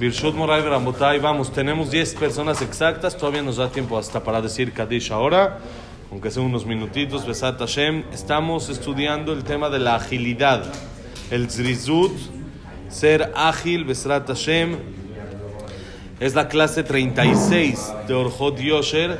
Birshut Moray Ramotay, vamos, tenemos 10 personas exactas, todavía nos da tiempo hasta para decir Kadish ahora, aunque sean unos minutitos, Besat Hashem. Estamos estudiando el tema de la agilidad, el Zrizut, ser ágil, Besat Hashem. Es la clase 36 de Orjot Yosher.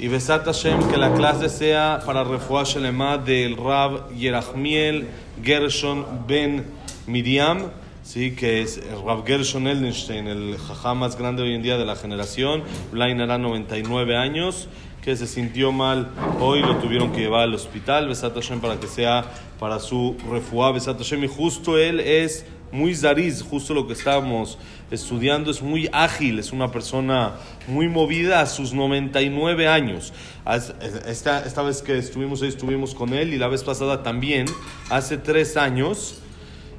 Y Besat Hashem, que la clase sea para Refuah Shelema del Rab Yerachmiel Gershon Ben Miriam. Sí, que es Rav Gershon Eldenstein, el jajá más grande hoy en día de la generación. Blain hará 99 años, que se sintió mal hoy, lo tuvieron que llevar al hospital. Besat Hashem para que sea para su refuá. Besat Hashem, y justo él es muy zariz, justo lo que estábamos estudiando, es muy ágil, es una persona muy movida a sus 99 años. Esta, esta vez que estuvimos ahí, estuvimos con él y la vez pasada también, hace tres años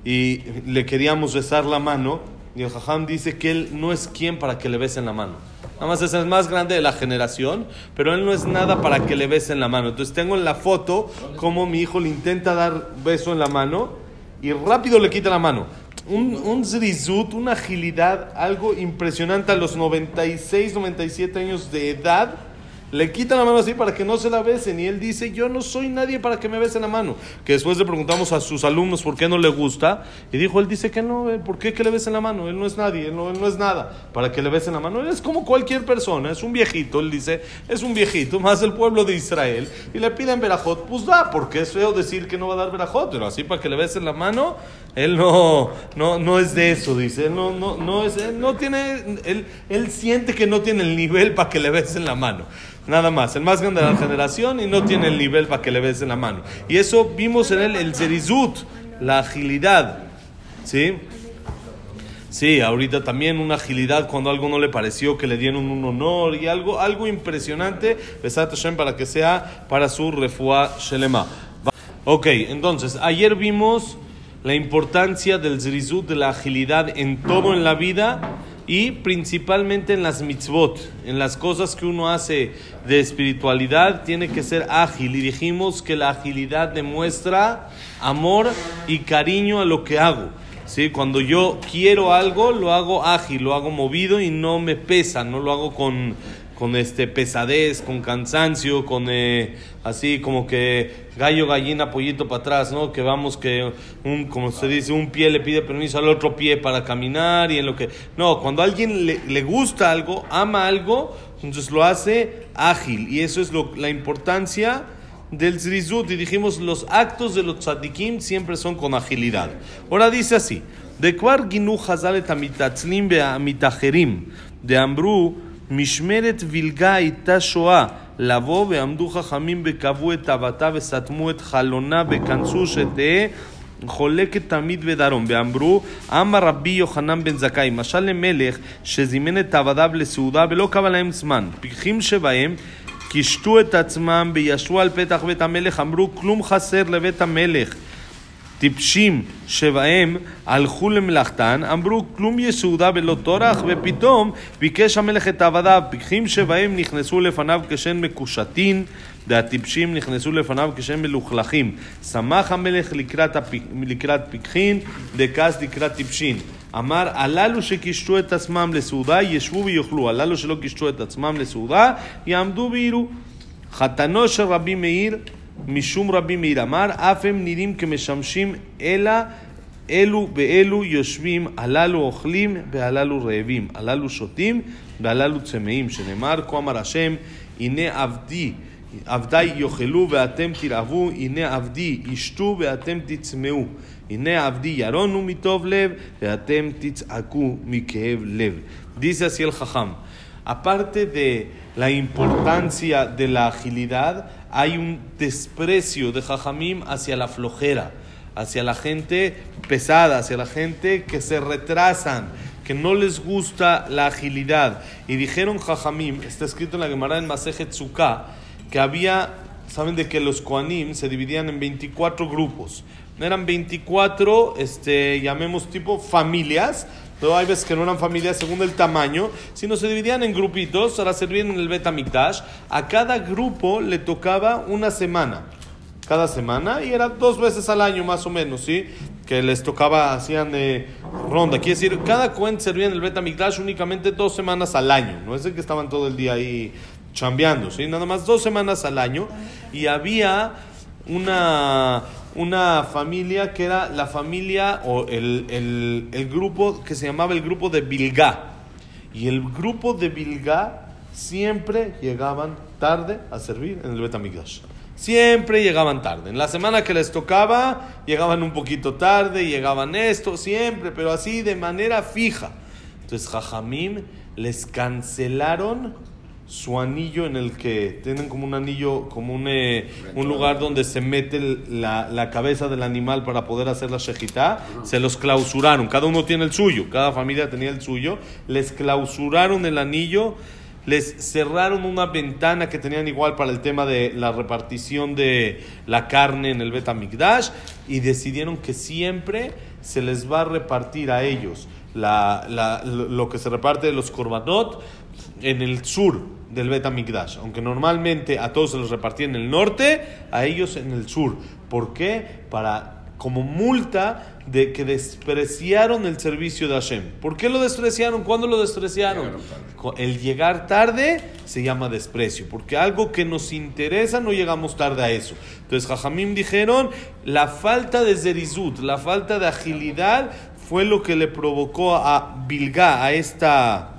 y le queríamos besar la mano. Y el Jajam dice que él no es quien para que le besen la mano. Nada más es el más grande de la generación, pero él no es nada para que le besen la mano. Entonces tengo en la foto como mi hijo le intenta dar beso en la mano y rápido le quita la mano. Un, un zrizut, una agilidad, algo impresionante a los 96, 97 años de edad le quita la mano así para que no se la besen. Y él dice, yo no soy nadie para que me besen la mano. Que después le preguntamos a sus alumnos por qué no le gusta. Y dijo, él dice que no, eh, ¿por qué que le besen la mano? Él no es nadie, él no, es nada para que le besen la mano. Él es como cualquier persona, es un viejito. Él dice, es un viejito, más el pueblo de Israel. Y le piden verajot, pues da, porque es feo decir que no va a dar verajot. Pero así para que le besen la mano, él no, no, no es de eso, dice. Él no, no, no, es, no tiene, él, él siente que no tiene el nivel para que le besen la mano. Nada más, el más grande de la generación y no tiene el nivel para que le besen la mano. Y eso vimos en él el zerizut, la agilidad. ¿Sí? Sí, ahorita también una agilidad cuando algo no le pareció que le dieron un honor y algo, algo impresionante, Besat Hashem, para que sea para su refuá Shelema. Ok, entonces, ayer vimos la importancia del zerizut, de la agilidad en todo en la vida y principalmente en las mitzvot, en las cosas que uno hace de espiritualidad, tiene que ser ágil. Y dijimos que la agilidad demuestra amor y cariño a lo que hago. ¿sí? Cuando yo quiero algo, lo hago ágil, lo hago movido y no me pesa, no lo hago con, con este pesadez, con cansancio, con eh, así como que gallo, gallina, pollito para atrás, ¿no? Que vamos que un, como se dice, un pie le pide permiso al otro pie para caminar y en lo que no, cuando alguien le, le gusta algo, ama algo, entonces lo hace ágil y eso es lo, la importancia del zrizut y dijimos los actos de los tzadikim siempre son con agilidad. Ahora dice así: de kwar ginu hazalet amitatzlim beamitajerim de ambru משמרת וילגה הייתה שואה. לבוא ועמדו חכמים וקבעו את תאוותה וסתמו את חלונה וכנסו שתהא חולקת תמיד ודרום ואמרו אמר רבי יוחנן בן זכאי משל למלך שזימן את עבדיו לסעודה ולא קבע להם זמן. פיקחים שבהם קישטו את עצמם וישבו על פתח בית המלך. אמרו כלום חסר לבית המלך טיפשים שבהם הלכו למלאכתן, אמרו כלום יסעודה ולא טורח, ופתאום ביקש המלך את עבדיו, פיקחים שבהם נכנסו לפניו כשן מקושטין, והטיפשים נכנסו לפניו כשן מלוכלכים. שמח המלך לקראת, הפיק, לקראת פיקחין, דכס לקראת טיפשין. אמר, הללו שקישטו את עצמם לסעודה, ישבו ויאכלו, הללו שלא קישטו את עצמם לסעודה, יעמדו ויראו. חתנו של רבי מאיר משום רבי מאיר אמר, אף הם נראים כמשמשים, אלא אלו באלו יושבים, הללו אוכלים והללו רעבים, הללו שותים והללו צמאים, שנאמר, כה אמר השם, הנה עבדי, עבדי יאכלו ואתם תרעבו, הנה עבדי ישתו ואתם תצמאו, הנה עבדי ירונו מטוב לב ואתם תצעקו מכאב לב. Dice así de la importancia de la agilidad, hay un desprecio de Jajamim hacia la flojera, hacia la gente pesada, hacia la gente que se retrasan, que no les gusta la agilidad. Y dijeron Jajamim, está escrito en la Gemara en Masejet Tzuká, que había, saben de que los Koanim se dividían en 24 grupos. Eran 24, este, llamemos tipo familias, hay veces que no eran familias según el tamaño, sino se dividían en grupitos para servir en el Betamikdash. A cada grupo le tocaba una semana. Cada semana y era dos veces al año más o menos, ¿sí? que les tocaba, hacían eh, ronda. Quiere decir, cada Cohen servía en el Betamigdash únicamente dos semanas al año. No es el que estaban todo el día ahí chambeando, ¿sí? Nada más dos semanas al año. Y había una, una familia que era la familia o el, el, el grupo que se llamaba el grupo de Bilgá. Y el grupo de Bilgá siempre llegaban tarde a servir en el Betamigdash. Siempre llegaban tarde. En la semana que les tocaba, llegaban un poquito tarde, llegaban esto, siempre, pero así de manera fija. Entonces, Jajamim les cancelaron su anillo en el que tienen como un anillo, como un, eh, un lugar donde se mete la, la cabeza del animal para poder hacer la shejitá, se los clausuraron, cada uno tiene el suyo, cada familia tenía el suyo, les clausuraron el anillo, les cerraron una ventana que tenían igual para el tema de la repartición de la carne en el Betamigdash y decidieron que siempre se les va a repartir a ellos la, la- lo lo que se reparte de los korbanot en el sur del Betamigdash, aunque normalmente a todos se los repartía en el norte, a ellos en el sur. ¿Por qué? Para como multa de que despreciaron el servicio de Hashem. ¿Por qué lo despreciaron? ¿Cuándo lo despreciaron? El llegar tarde se llama desprecio, porque algo que nos interesa no llegamos tarde a eso. Entonces, Jajamim dijeron, la falta de zerizut, la falta de agilidad fue lo que le provocó a Bilga, a esta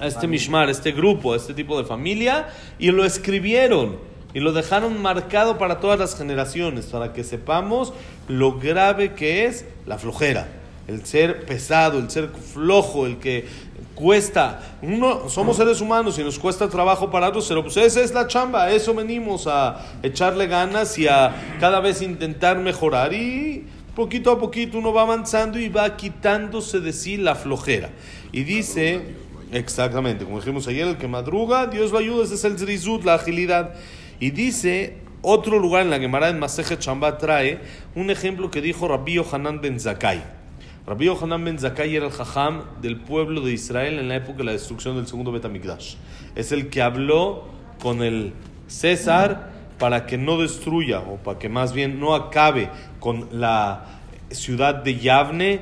a este mishmar, a este grupo, a este tipo de familia, y lo escribieron y lo dejaron marcado para todas las generaciones, para que sepamos lo grave que es la flojera, el ser pesado, el ser flojo, el que cuesta. Uno, somos seres humanos y nos cuesta trabajo pararnos, pero pues esa es la chamba, a eso venimos a echarle ganas y a cada vez intentar mejorar y poquito a poquito uno va avanzando y va quitándose de sí la flojera. Y dice, exactamente, como dijimos ayer, el que madruga, Dios lo ayuda, ese es el zrizut, la agilidad. Y dice, otro lugar en la Gemara en Maseje Chamba trae un ejemplo que dijo Rabbi Yohanan ben Zakai. Rabbi Yohanan ben Zakai era el jajam del pueblo de Israel en la época de la destrucción del segundo Betamigdash. Es el que habló con el César para que no destruya, o para que más bien no acabe con la ciudad de Yavne,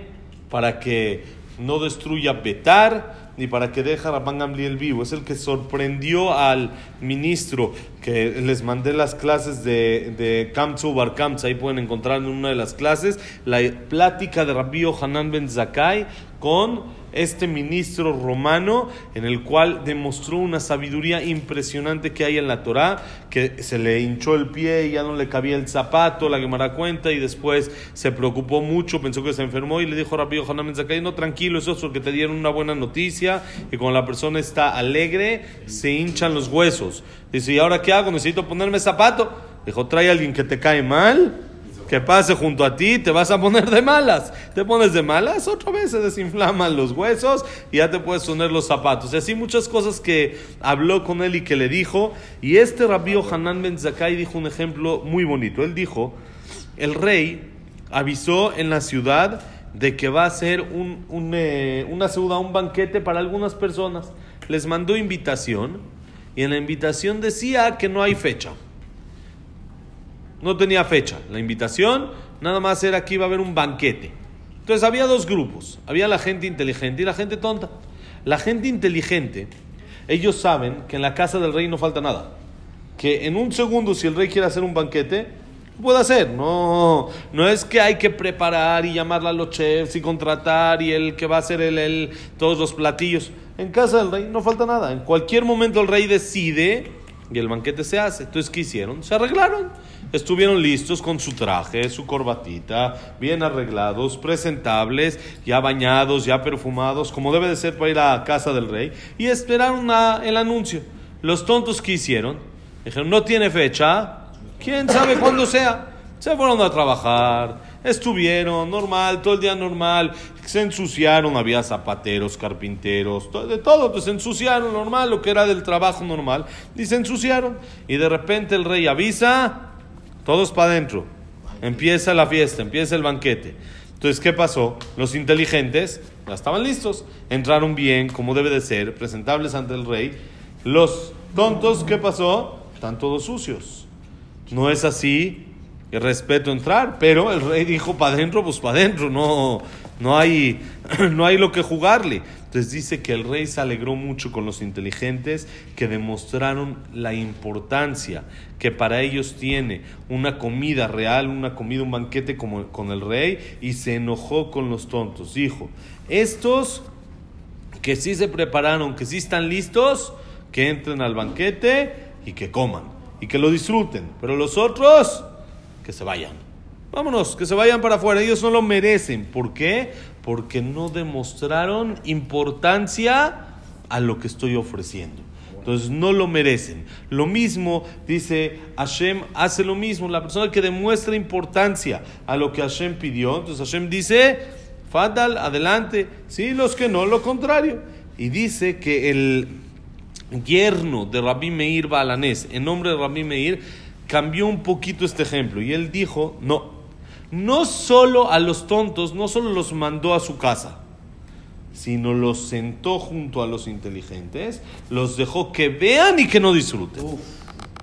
para que no destruya Betar, ni para que deje a Rabban Gamliel vivo. Es el que sorprendió al ministro, que les mandé las clases de, de Kamtzu Bar Kamtz, ahí pueden encontrar en una de las clases, la plática de Rabbi Hanan ben Zakai con este ministro romano en el cual demostró una sabiduría impresionante que hay en la Torá, que se le hinchó el pie y ya no le cabía el zapato, la Gemara cuenta, y después se preocupó mucho, pensó que se enfermó y le dijo Yohanan Ben Zakkai, no, tranquilo, eso es porque te dieron una buena noticia, y cuando la persona está alegre, se hinchan los huesos. Dice, ¿y ahora qué hago? Necesito ponerme zapato. Dijo, trae alguien que te cae mal, que pase junto a ti, te vas a poner de malas. Te pones de malas, otra vez se desinflaman los huesos y ya te puedes poner los zapatos. Y así muchas cosas que habló con él y que le dijo. Y este Rabbi Hanan Ben Zakai dijo un ejemplo muy bonito. Él dijo, el rey avisó en la ciudad de que va a hacer un, eh, una ciudad, un banquete para algunas personas. Les mandó invitación y en la invitación decía que no hay fecha. No tenía fecha. La invitación nada más era que iba a haber un banquete. Entonces había dos grupos. Había la gente inteligente y la gente tonta. La gente inteligente, ellos saben que en la casa del rey no falta nada. Que en un segundo, si el rey quiere hacer un banquete, puede hacer. No, no es que hay que preparar y llamar a los chefs y contratar y el que va a hacer el, el- todos los platillos. En casa del rey no falta nada. En cualquier momento el rey decide y el banquete se hace. Entonces, ¿qué hicieron? Se arreglaron. Estuvieron listos con su traje, su corbatita, bien arreglados, presentables, ya bañados, ya perfumados, como debe de ser para ir a casa del rey, y esperaron a- el anuncio. Los tontos que hicieron, dijeron, no tiene fecha, quién sabe cuándo sea. Se fueron a trabajar, estuvieron normal, todo el día normal, se ensuciaron, había zapateros, carpinteros, de todo, pues se ensuciaron normal, lo que era del trabajo normal, y se ensuciaron. Y de repente el rey avisa, todos para adentro, empieza la fiesta, empieza el banquete. Entonces, ¿qué pasó? Los inteligentes ya estaban listos, entraron bien, como debe de ser, presentables ante el rey. Los tontos, ¿qué pasó? Están todos sucios. No es así Y respeto entrar, pero el rey dijo para adentro, pues para adentro, no, no, hay, no hay lo que jugarle. Entonces dice que el rey se alegró mucho con los inteligentes que demostraron la importancia que para ellos tiene una comida real, una comida, un banquete como con el rey, y se enojó con los tontos. Dijo, estos que sí se prepararon, que sí están listos, que entren al banquete y que coman y que lo disfruten. Pero los otros, que se vayan. Vámonos, que se vayan para afuera. Ellos no lo merecen. ¿Por qué? Porque no demostraron importancia a lo que estoy ofreciendo. Entonces no lo merecen. Lo mismo dice Hashem, hace lo mismo. La persona que demuestra importancia a lo que Hashem pidió. Entonces Hashem dice, Fadal, adelante. Sí, los que no, lo contrario. Y dice que el yerno de Rabbi Meir Balanés, en nombre de Rabbi Meir, cambió un poquito este ejemplo. Y él dijo, no, no solo a los tontos, no solo los mandó a su casa sino los sentó junto a los inteligentes, los dejó que vean y que no disfruten.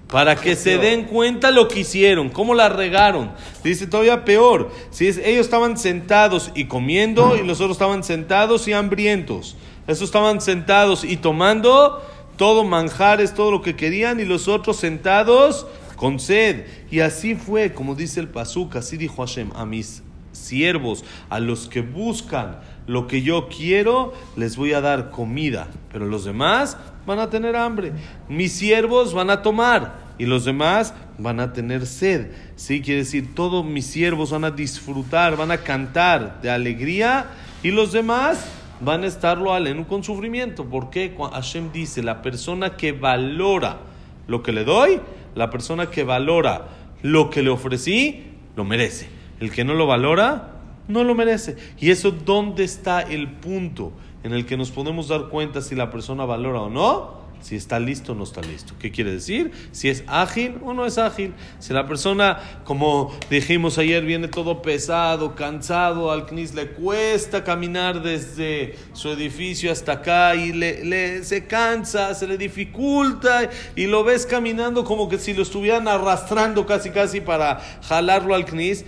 para que se den cuenta lo que hicieron, cómo la regaron. Dice todavía peor, si ellos estaban sentados y comiendo y los otros estaban sentados y hambrientos. Esos estaban sentados y tomando todo manjares, todo lo que querían y los otros sentados con sed. Y así fue, como dice el Pasuk, así dijo Hashem, a mis siervos, a los que buscan lo que yo quiero, les voy a dar comida, pero los demás van a tener hambre. Mis siervos van a tomar y los demás van a tener sed. Sí, quiere decir, todos mis siervos van a disfrutar, van a cantar de alegría y los demás van a estarlo aleno con sufrimiento. Porque Hashem dice, la persona que valora lo que le doy, la persona que valora lo que le ofrecí, lo merece. El que no lo valora, no lo merece. Y eso, ¿dónde está el punto en el que nos podemos dar cuenta si la persona valora o no? Si está listo o no está listo. ¿Qué quiere decir? Si es ágil o no es ágil. Si la persona, como dijimos ayer, viene todo pesado, cansado, al CNIS le cuesta caminar desde su edificio hasta acá y le, se cansa, se le dificulta y lo ves caminando como que si lo estuvieran arrastrando casi casi para jalarlo al CNIS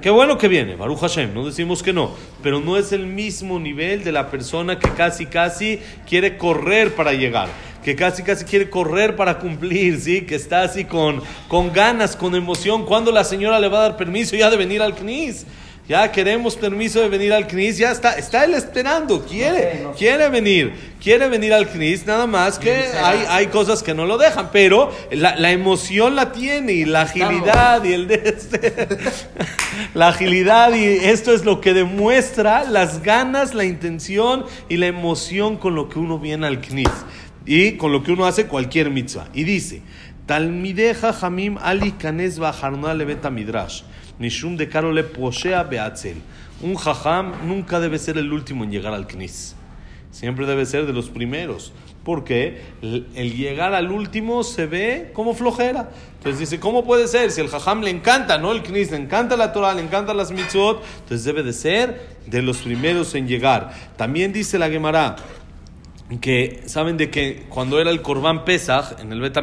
Qué bueno que viene, Baruch Hashem, no decimos que no, pero no es el mismo nivel de la persona que casi casi quiere correr para llegar, que casi casi quiere correr para cumplir, ¿sí? que está así con, con ganas, con emoción, cuando la señora le va a dar permiso ya de venir al CNIS. Ya queremos permiso de venir al CNIS, ya está, está él esperando, quiere, quiere venir, quiere venir al CNIS, nada más que hay, hay cosas que no lo dejan, pero la, la emoción la tiene y la agilidad y el de este, la agilidad y esto es lo que demuestra las ganas, la intención y la emoción con lo que uno viene al CNIS y con lo que uno hace cualquier mitzvah. Y dice, Talmideja Hamim Ali Kanes Leveta Midrash. Nishum de Karole Poshea Beatzel. Un jajam nunca debe ser el último en llegar al Knis. Siempre debe ser de los primeros. Porque el llegar al último se ve como flojera. Entonces dice, ¿cómo puede ser? Si el jajam le encanta, ¿no? El knis, le encanta la Torah, le encanta las mitzvot, entonces debe de ser de los primeros en llegar. También dice la Gemara, que saben de que cuando era el Korban Pesach en el Bet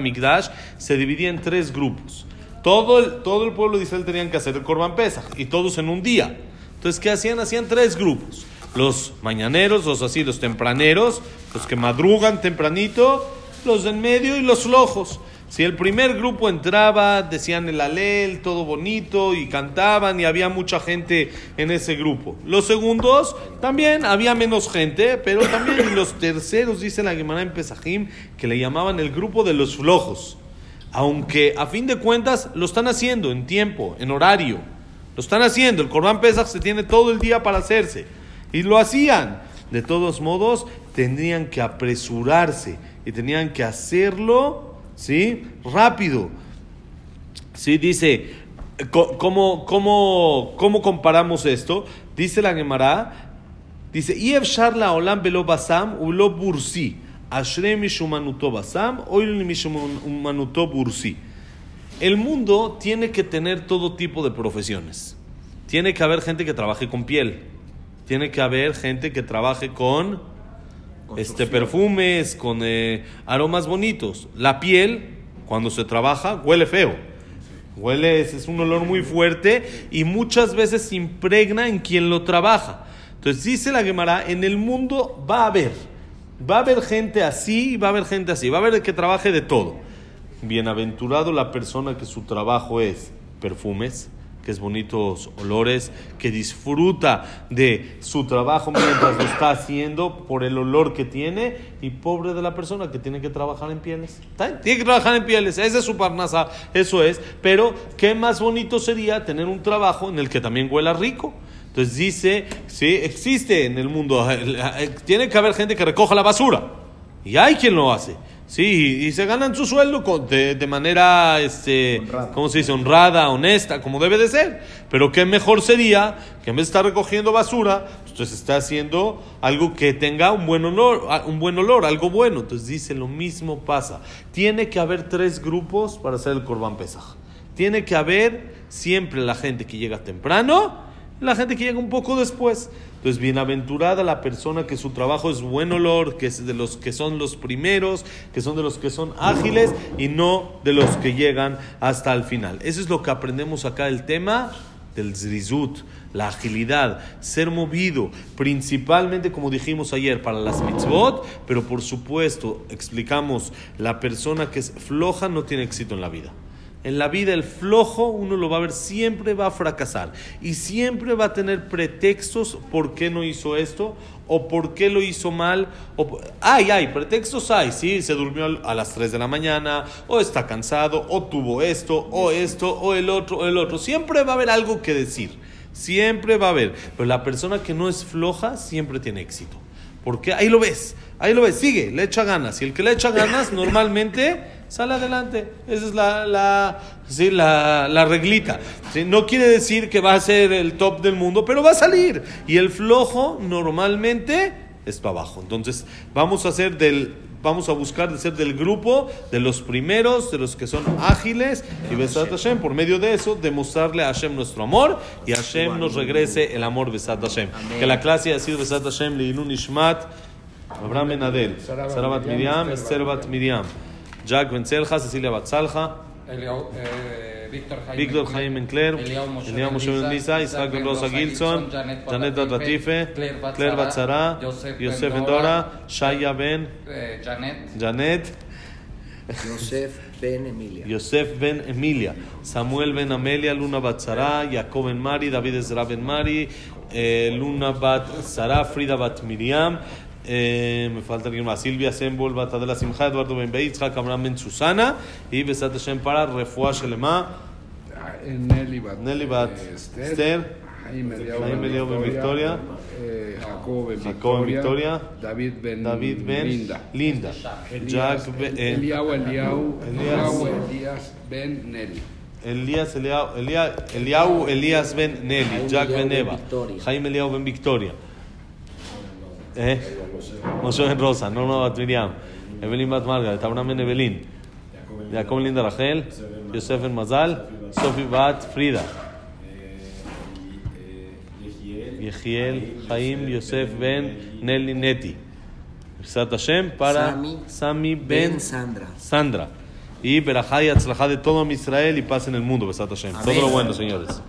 se dividía en tres grupos. Todo el, todo el pueblo de Israel tenían que hacer el Corban Pesach y todos en un día. Entonces, ¿qué hacían? Hacían tres grupos. Los mañaneros, los así, los tempraneros, los que madrugan tempranito, los de en medio y los flojos. Si el primer grupo entraba, decían el alel, todo bonito, y cantaban, y había mucha gente en ese grupo. Los segundos, también había menos gente, pero también y los terceros, dice la Gemara en Pesajim, que le llamaban el grupo de los flojos aunque a fin de cuentas lo están haciendo en tiempo, en horario. Lo están haciendo. El Corban Pesach se tiene todo el día para hacerse. Y lo hacían. De todos modos, tendrían que apresurarse y tenían que hacerlo, ¿sí? Rápido. ¿Sí? Dice, ¿cómo, cómo, cómo comparamos esto? Dice la Gemara, dice, Sharla Olam Belo Basam Ulo Bursi. El mundo tiene que tener todo tipo de profesiones. Tiene que haber gente que trabaje con piel. Tiene que haber gente que trabaje con este, perfumes, con eh, aromas bonitos. La piel, cuando se trabaja, huele feo. Huele, es, es un olor muy fuerte y muchas veces impregna en quien lo trabaja. Entonces dice la Gemara, en el mundo va a haber, va a haber gente así y va a haber gente así, va a haber que trabaje de todo. Bienaventurado la persona que su trabajo es perfumes, que es bonitos olores, que disfruta de su trabajo mientras lo está haciendo por el olor que tiene, y pobre de la persona que tiene que trabajar en pieles. Tiene que trabajar en pieles, esa es su parnasa, eso es, pero qué más bonito sería tener un trabajo en el que también huela rico. Entonces dice, sí, existe en el mundo, tiene que haber gente que recoja la basura, y hay quien lo hace. Sí, y se ganan su sueldo de, de, manera, este, ¿cómo se dice? Honrada, honesta, como debe de ser. Pero qué mejor sería que en vez de estar recogiendo basura, pues está haciendo algo que tenga un buen olor, un buen olor, algo bueno. Entonces dice, lo mismo pasa. Tiene que haber tres grupos para hacer el Corban Pesaj. Tiene que haber siempre la gente que llega temprano, la gente que llega un poco después. Entonces, bienaventurada la persona que su trabajo es buen olor, que es de los que son los primeros, que son de los que son ágiles y no de los que llegan hasta el final. Eso es lo que aprendemos acá el tema del zrizut, la agilidad, ser movido, principalmente como dijimos ayer para las mitzvot, pero por supuesto, explicamos, la persona que es floja no tiene éxito en la vida. En la vida el flojo uno lo va a ver, siempre va a fracasar y siempre va a tener pretextos por qué no hizo esto o por qué lo hizo mal. O, ay, ay, pretextos hay, sí, se durmió a las 3 de la mañana o está cansado o tuvo esto o esto o el otro o el otro. Siempre va a haber algo que decir, siempre va a haber. Pero la persona que no es floja siempre tiene éxito. Porque ahí lo ves, ahí lo ves, sigue, le echa ganas. Y el que le echa ganas normalmente sale adelante. Esa es la, la, ¿sí? la, la reglita. ¿sí? No quiere decir que va a ser el top del mundo, pero va a salir. Y el flojo normalmente está abajo. Entonces, vamos a hacer del. Vamos a buscar de ser del grupo de los primeros, de los que son ágiles, y Besat Hashem, por medio de eso, demostrarle a Hashem nuestro amor y Hashem nos regrese el amor Besat Hashem. Que la clase ha sido Besat Hashem, Leilun Ishmat, Abraham Ben Adel, Sarabat Miriam, Esther Bat Miriam. Jack Benzelja, Cecilia Batzalja, eh, Víctor Jaime Encler, Eliao Moshe Ben Lisa, Isaac Ben Rosa Gilson, Janet Latife, Claire Batzara, Yosef Ben Dora, Shaya Ben, eh, Janet, Yosef Ben Emilia. Yosef Ben Emilia, Samuel Ben Amelia, Luna Batzara, Jacob Ben Mari, David Ezra Ben Mari, eh, Luna Bat Sara, Frida Bat Miriam, eh, me falta alguien más. Silvia Sembol, Batadela Simcha, Eduardo Ben Beitz, Abraham Ben Susana y Besat Hashem para Refuah Shelema, Nelly Bat, Nelly Bat. Esther, Jaime Eliao Ben Victoria, eh, Jacob Ben Victoria, David Ben, David Ben Linda, Linda, Jack Ben, eh, Eliau Eliau, Elías. Eliau Elías Ben Nelly. Elías Eliao, Elia- Eliau Elías Ben Nelly, Jaime Jack Eliao Ben Ben Eva, Victoria. Jaime Eliao Ben Victoria. Eh? Moshe Ben Rosa, no, no, Bat Miriam, Evelyn Bat Margaret, Abraham Ben Evelyn, Jacob Linda Rachel, Yosef Ben Mazal, Sofi Bat Frida, Yehiel, Chaim, Yosef Ben Nelly Neti. Hashem para Sami Ben Sandra. Sandra. Y Berajá y Atzlajá de todo Israel y paz en el mundo, Besat Hashem. Todo lo bueno, señores.